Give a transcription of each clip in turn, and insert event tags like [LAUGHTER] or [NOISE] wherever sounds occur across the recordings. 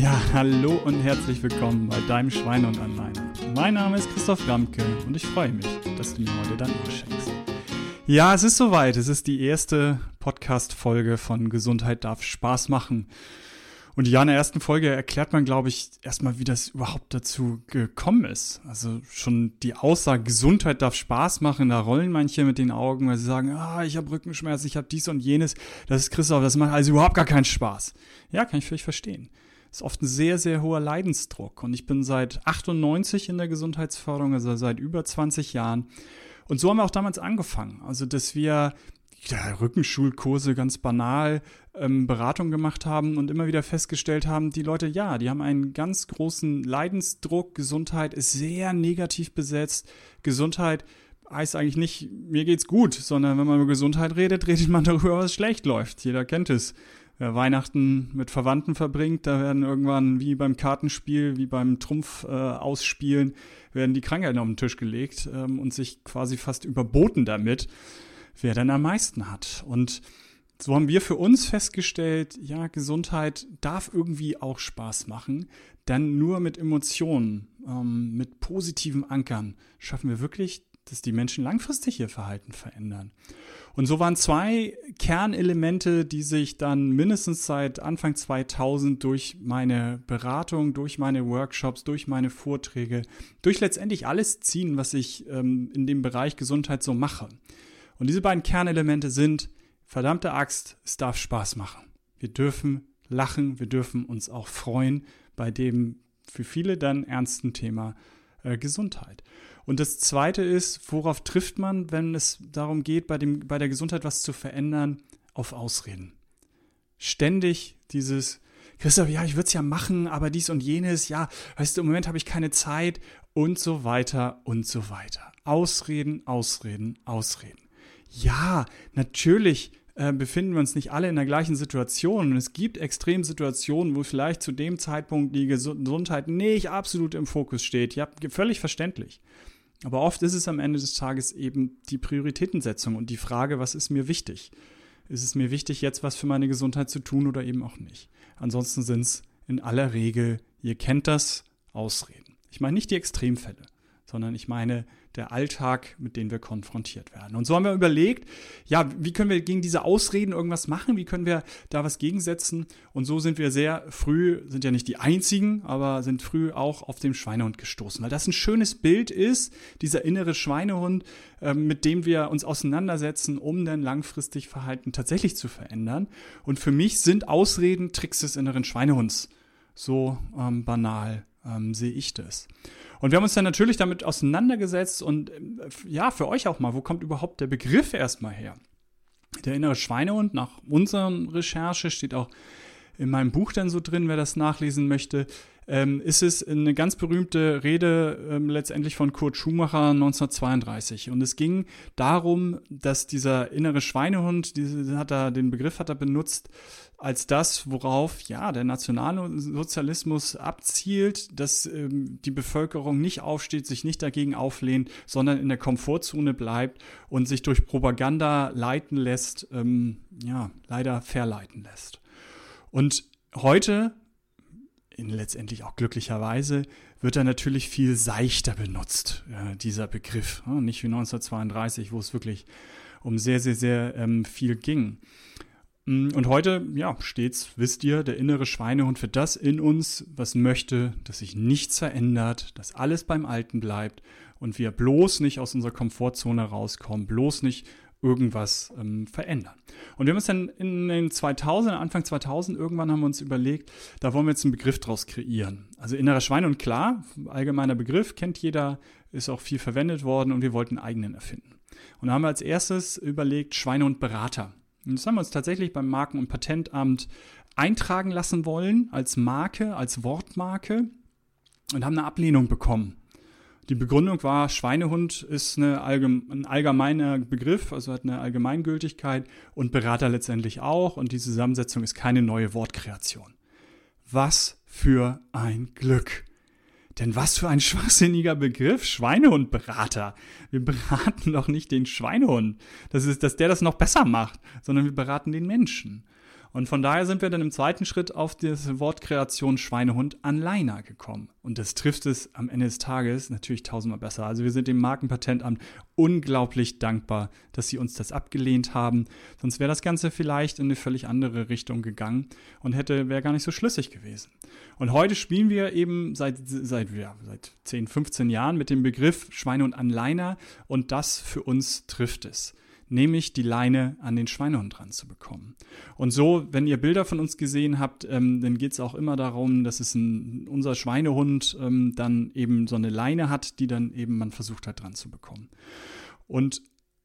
Ja, hallo und herzlich willkommen bei deinem Schwein und an meiner. Mein Name ist Christoph Ramke und ich freue mich, dass du mir heute dein Ohr schenkst. Ja, es ist soweit. Es ist die erste Podcast-Folge von Gesundheit darf Spaß machen. Und ja, in der ersten Folge erklärt man, glaube ich, erstmal, wie das überhaupt dazu gekommen ist. Also schon die Aussage, Gesundheit darf Spaß machen, da rollen manche mit den Augen, weil sie sagen, ah, ich habe Rückenschmerzen, ich habe dies und jenes. Das ist Christoph, das macht also überhaupt gar keinen Spaß. Ja, kann ich völlig verstehen. Ist oft ein sehr, sehr hoher Leidensdruck. Und ich bin seit 98 in der Gesundheitsförderung, also seit über 20 Jahren. Und so haben wir auch damals angefangen. Also, dass wir ja, Rückenschulkurse ganz banal ähm, Beratung gemacht haben und immer wieder festgestellt haben, die Leute, ja, die haben einen ganz großen Leidensdruck. Gesundheit ist sehr negativ besetzt. Gesundheit heißt eigentlich nicht, mir geht's gut, sondern wenn man über Gesundheit redet, [LAUGHS] redet man darüber, was schlecht läuft. Jeder kennt es. Wer Weihnachten mit Verwandten verbringt, da werden irgendwann wie beim Kartenspiel, wie beim Trumpf äh, ausspielen, werden die Krankheiten auf den Tisch gelegt ähm, und sich quasi fast überboten damit wer denn am meisten hat. Und so haben wir für uns festgestellt, ja, Gesundheit darf irgendwie auch Spaß machen, denn nur mit Emotionen, ähm, mit positiven Ankern schaffen wir wirklich, dass die Menschen langfristig ihr Verhalten verändern. Und so waren zwei Kernelemente, die sich dann mindestens seit Anfang 2000 durch meine Beratung, durch meine Workshops, durch meine Vorträge, durch letztendlich alles ziehen, was ich ähm, in dem Bereich Gesundheit so mache. Und diese beiden Kernelemente sind, verdammte Axt, es darf Spaß machen. Wir dürfen lachen, wir dürfen uns auch freuen bei dem für viele dann ernsten Thema äh, Gesundheit. Und das Zweite ist, worauf trifft man, wenn es darum geht, bei, dem, bei der Gesundheit was zu verändern? Auf Ausreden. Ständig dieses, Christoph, ja, ich würde es ja machen, aber dies und jenes, ja, weißt du, im Moment habe ich keine Zeit und so weiter und so weiter. Ausreden, Ausreden, Ausreden ja, natürlich äh, befinden wir uns nicht alle in der gleichen Situation. Und es gibt Extremsituationen, wo vielleicht zu dem Zeitpunkt die Gesundheit nicht absolut im Fokus steht. Ja, völlig verständlich. Aber oft ist es am Ende des Tages eben die Prioritätensetzung und die Frage, was ist mir wichtig? Ist es mir wichtig, jetzt was für meine Gesundheit zu tun oder eben auch nicht? Ansonsten sind es in aller Regel, ihr kennt das, Ausreden. Ich meine nicht die Extremfälle sondern ich meine der Alltag, mit dem wir konfrontiert werden. Und so haben wir überlegt, ja, wie können wir gegen diese Ausreden irgendwas machen? Wie können wir da was gegensetzen? Und so sind wir sehr früh, sind ja nicht die einzigen, aber sind früh auch auf den Schweinehund gestoßen, weil das ein schönes Bild ist, dieser innere Schweinehund, ähm, mit dem wir uns auseinandersetzen, um dann langfristig Verhalten tatsächlich zu verändern. Und für mich sind Ausreden Tricks des inneren Schweinehunds. So ähm, banal ähm, sehe ich das. Und wir haben uns dann natürlich damit auseinandergesetzt und äh, ja, für euch auch mal, wo kommt überhaupt der Begriff erstmal her? Der innere Schweinehund, nach unseren Recherche, steht auch in meinem Buch dann so drin, wer das nachlesen möchte, ähm, ist es eine ganz berühmte Rede ähm, letztendlich von Kurt Schumacher 1932. Und es ging darum, dass dieser innere Schweinehund, diese, hat er, den Begriff hat er benutzt, als das, worauf ja der Nationalsozialismus abzielt, dass ähm, die Bevölkerung nicht aufsteht, sich nicht dagegen auflehnt, sondern in der Komfortzone bleibt und sich durch Propaganda leiten lässt, ähm, ja, leider verleiten lässt. Und heute in letztendlich auch glücklicherweise wird er natürlich viel seichter benutzt, äh, dieser Begriff. Ja, nicht wie 1932, wo es wirklich um sehr, sehr, sehr ähm, viel ging. Mm, und heute, ja, stets, wisst ihr, der innere Schweinehund für das in uns, was möchte, dass sich nichts verändert, dass alles beim Alten bleibt und wir bloß nicht aus unserer Komfortzone rauskommen, bloß nicht irgendwas ähm, verändern. Und wir haben uns dann in den 2000, Anfang 2000, irgendwann haben wir uns überlegt, da wollen wir jetzt einen Begriff draus kreieren. Also innerer Schwein und klar, allgemeiner Begriff, kennt jeder, ist auch viel verwendet worden und wir wollten einen eigenen erfinden. Und da haben wir als erstes überlegt, Schweine und Berater. Und das haben wir uns tatsächlich beim Marken- und Patentamt eintragen lassen wollen, als Marke, als Wortmarke und haben eine Ablehnung bekommen. Die Begründung war, Schweinehund ist allgeme ein allgemeiner Begriff, also hat eine Allgemeingültigkeit und Berater letztendlich auch und die Zusammensetzung ist keine neue Wortkreation. Was für ein Glück! Denn was für ein schwachsinniger Begriff, Schweinehundberater. Wir beraten doch nicht den Schweinehund, das ist, dass der das noch besser macht, sondern wir beraten den Menschen. Und von daher sind wir dann im zweiten Schritt auf das Wort Kreation Schweinehund Anleiner gekommen. Und das trifft es am Ende des Tages natürlich tausendmal besser. Also wir sind dem Markenpatentamt unglaublich dankbar, dass sie uns das abgelehnt haben. Sonst wäre das Ganze vielleicht in eine völlig andere Richtung gegangen und hätte, wäre gar nicht so schlüssig gewesen. Und heute spielen wir eben seit, seit, ja, seit 10, 15 Jahren mit dem Begriff Schweine und Anleiner und das für uns trifft es nämlich die Leine an den Schweinehund dran zu bekommen. Und so, wenn ihr Bilder von uns gesehen habt, ähm, dann geht es auch immer darum, dass es ein, unser Schweinehund ähm, dann eben so eine Leine hat, die dann eben man versucht hat dran zu bekommen. Und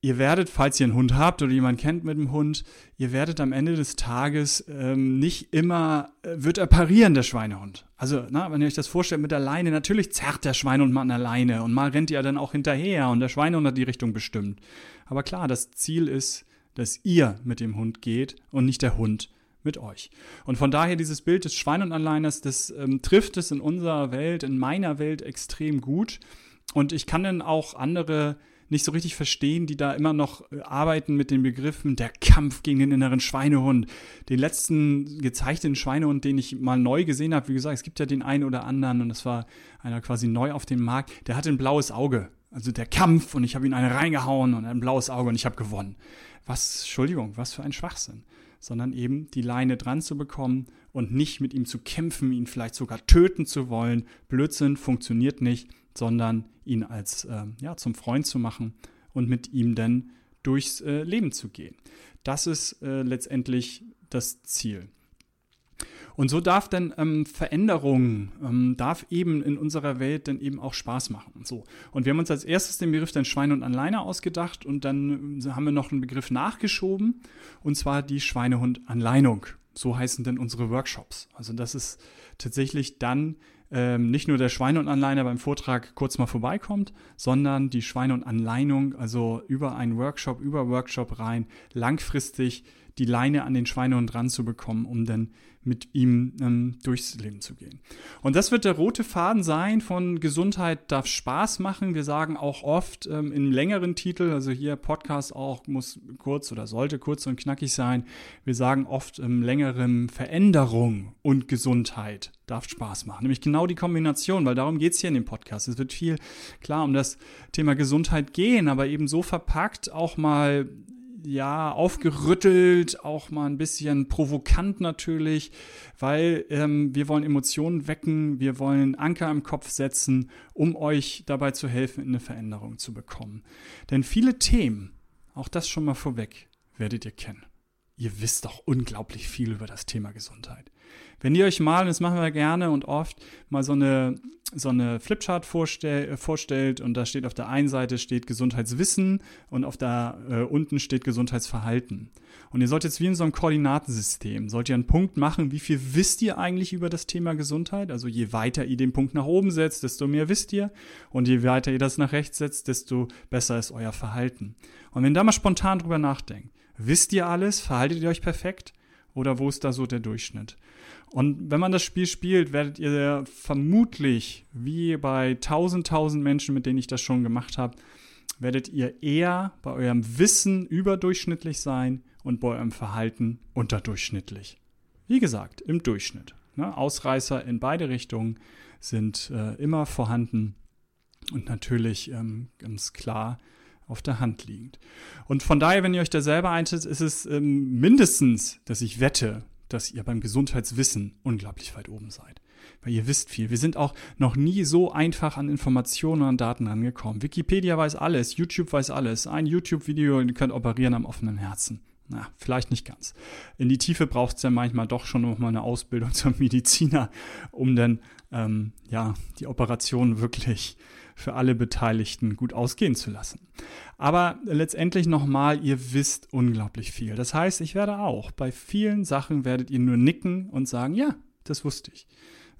ihr werdet, falls ihr einen Hund habt oder jemanden kennt mit dem Hund, ihr werdet am Ende des Tages ähm, nicht immer, äh, wird er parieren, der Schweinehund. Also, na, wenn ihr euch das vorstellt mit der Leine, natürlich zerrt der Schweinehund mal an der Leine und mal rennt ihr dann auch hinterher und der Schweinehund hat die Richtung bestimmt. Aber klar, das Ziel ist, dass ihr mit dem Hund geht und nicht der Hund mit euch. Und von daher dieses Bild des Schwein und Anleiners, das ähm, trifft es in unserer Welt, in meiner Welt extrem gut. Und ich kann dann auch andere nicht so richtig verstehen, die da immer noch äh, arbeiten mit den Begriffen der Kampf gegen den inneren Schweinehund. Den letzten gezeichneten Schweinehund, den ich mal neu gesehen habe, wie gesagt, es gibt ja den einen oder anderen und das war einer quasi neu auf dem Markt, der hatte ein blaues Auge. Also der Kampf und ich habe ihn eine reingehauen und ein blaues Auge und ich habe gewonnen. Was, Entschuldigung, was für ein Schwachsinn. Sondern eben die Leine dran zu bekommen und nicht mit ihm zu kämpfen, ihn vielleicht sogar töten zu wollen. Blödsinn funktioniert nicht, sondern ihn als äh, ja, zum Freund zu machen und mit ihm dann durchs äh, Leben zu gehen. Das ist äh, letztendlich das Ziel. Und so darf dann ähm, Veränderung, ähm, darf eben in unserer Welt dann eben auch Spaß machen. So. Und wir haben uns als erstes den Begriff dann Schwein und Anleiner ausgedacht und dann äh, haben wir noch einen Begriff nachgeschoben und zwar die Schweinehund-Anleinung. So heißen denn unsere Workshops. Also das ist tatsächlich dann ähm, nicht nur der Schweine- und Anleiner beim Vortrag kurz mal vorbeikommt, sondern die Schweine- und Anleinung, also über einen Workshop, über Workshop rein, langfristig die Leine an den Schweinehund ranzubekommen, um dann mit ihm ähm, durchs Leben zu gehen. Und das wird der rote Faden sein von Gesundheit darf Spaß machen. Wir sagen auch oft ähm, in längeren Titel, also hier Podcast auch muss kurz oder sollte kurz und knackig sein. Wir sagen oft im längeren Veränderung und Gesundheit darf Spaß machen. Nämlich genau die Kombination, weil darum geht es hier in dem Podcast. Es wird viel klar um das Thema Gesundheit gehen, aber eben so verpackt auch mal ja, aufgerüttelt, auch mal ein bisschen provokant natürlich, weil ähm, wir wollen Emotionen wecken, wir wollen Anker im Kopf setzen, um euch dabei zu helfen, eine Veränderung zu bekommen. Denn viele Themen, auch das schon mal vorweg, werdet ihr kennen. Ihr wisst doch unglaublich viel über das Thema Gesundheit. Wenn ihr euch mal, das machen wir gerne und oft, mal so eine, so eine Flipchart vorstell, vorstellt und da steht auf der einen Seite steht Gesundheitswissen und auf der äh, unten steht Gesundheitsverhalten. Und ihr sollt jetzt wie in so einem Koordinatensystem, sollt ihr einen Punkt machen, wie viel wisst ihr eigentlich über das Thema Gesundheit? Also je weiter ihr den Punkt nach oben setzt, desto mehr wisst ihr. Und je weiter ihr das nach rechts setzt, desto besser ist euer Verhalten. Und wenn ihr da mal spontan drüber nachdenkt, wisst ihr alles? Verhaltet ihr euch perfekt? Oder wo ist da so der Durchschnitt? Und wenn man das Spiel spielt, werdet ihr vermutlich, wie bei tausend, tausend Menschen, mit denen ich das schon gemacht habe, werdet ihr eher bei eurem Wissen überdurchschnittlich sein und bei eurem Verhalten unterdurchschnittlich. Wie gesagt, im Durchschnitt. Ne? Ausreißer in beide Richtungen sind äh, immer vorhanden und natürlich ähm, ganz klar auf der Hand liegend. Und von daher, wenn ihr euch da selber einschätzt, ist es ähm, mindestens, dass ich wette, dass ihr beim Gesundheitswissen unglaublich weit oben seid. Weil ihr wisst viel. Wir sind auch noch nie so einfach an Informationen und Daten rangekommen. Wikipedia weiß alles, YouTube weiß alles. Ein YouTube-Video, ihr könnt operieren am offenen Herzen. Na, vielleicht nicht ganz. In die Tiefe braucht es ja manchmal doch schon noch mal eine Ausbildung [LAUGHS] zum Mediziner, um dann ähm, ja die Operation wirklich für alle Beteiligten gut ausgehen zu lassen. Aber letztendlich nochmal, ihr wisst unglaublich viel. Das heißt, ich werde auch bei vielen Sachen werdet ihr nur nicken und sagen, ja, das wusste ich.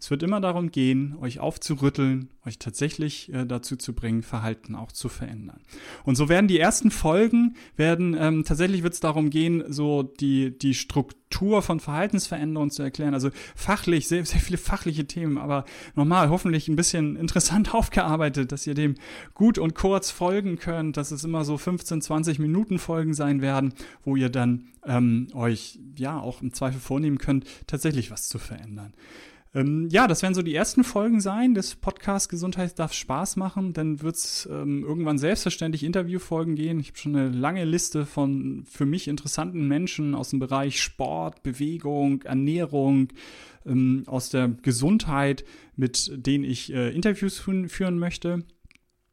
Es wird immer darum gehen, euch aufzurütteln, euch tatsächlich äh, dazu zu bringen, Verhalten auch zu verändern. Und so werden die ersten Folgen, werden ähm, tatsächlich wird es darum gehen, so die, die Struktur von Verhaltensveränderungen zu erklären. Also fachlich, sehr, sehr viele fachliche Themen, aber nochmal, hoffentlich ein bisschen interessant [LAUGHS] aufgearbeitet, dass ihr dem gut und kurz folgen könnt, dass es immer so 15, 20 Minuten Folgen sein werden, wo ihr dann ähm, euch ja auch im Zweifel vornehmen könnt, tatsächlich was zu verändern. Ähm, ja, das werden so die ersten Folgen sein des Podcasts Gesundheit darf Spaß machen. Dann wird es ähm, irgendwann selbstverständlich Interviewfolgen gehen. Ich habe schon eine lange Liste von für mich interessanten Menschen aus dem Bereich Sport, Bewegung, Ernährung, ähm, aus der Gesundheit, mit denen ich äh, Interviews führen möchte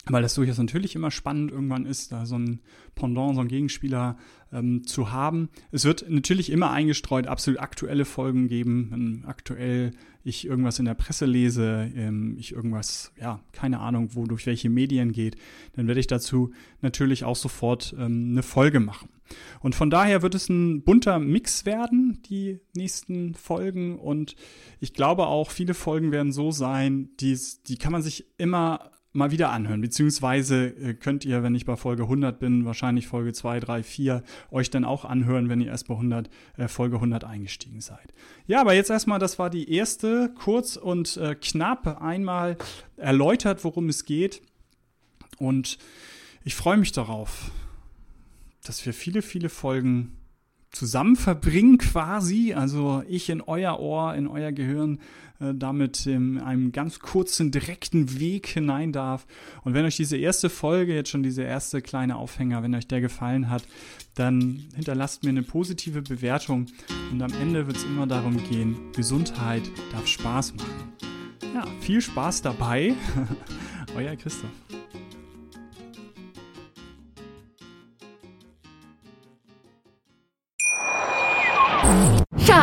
weil das durchaus natürlich immer spannend irgendwann ist, da so ein Pendant, so ein Gegenspieler ähm, zu haben. Es wird natürlich immer eingestreut absolut aktuelle Folgen geben, wenn aktuell ich irgendwas in der Presse lese, ähm, ich irgendwas, ja, keine Ahnung, wo durch welche Medien geht, dann werde ich dazu natürlich auch sofort ähm, eine Folge machen. Und von daher wird es ein bunter Mix werden, die nächsten Folgen. Und ich glaube auch, viele Folgen werden so sein, die, die kann man sich immer mal wieder anhören. Beziehungsweise äh, könnt ihr, wenn ich bei Folge 100 bin, wahrscheinlich Folge 2, 3, 4, euch dann auch anhören, wenn ihr erst bei 100, äh, Folge 100 eingestiegen seid. Ja, aber jetzt erstmal, das war die erste, kurz und äh, knapp einmal erläutert, worum es geht. Und ich freue mich darauf, dass wir viele, viele Folgen zusammen verbringen quasi, also ich in euer Ohr, in euer Gehirn, äh, damit in einem ganz kurzen, direkten Weg hinein darf. Und wenn euch diese erste Folge, jetzt schon diese erste kleine Aufhänger, wenn euch der gefallen hat, dann hinterlasst mir eine positive Bewertung und am Ende wird es immer darum gehen, Gesundheit darf Spaß machen. Ja, viel Spaß dabei. [LAUGHS] Euer Christoph.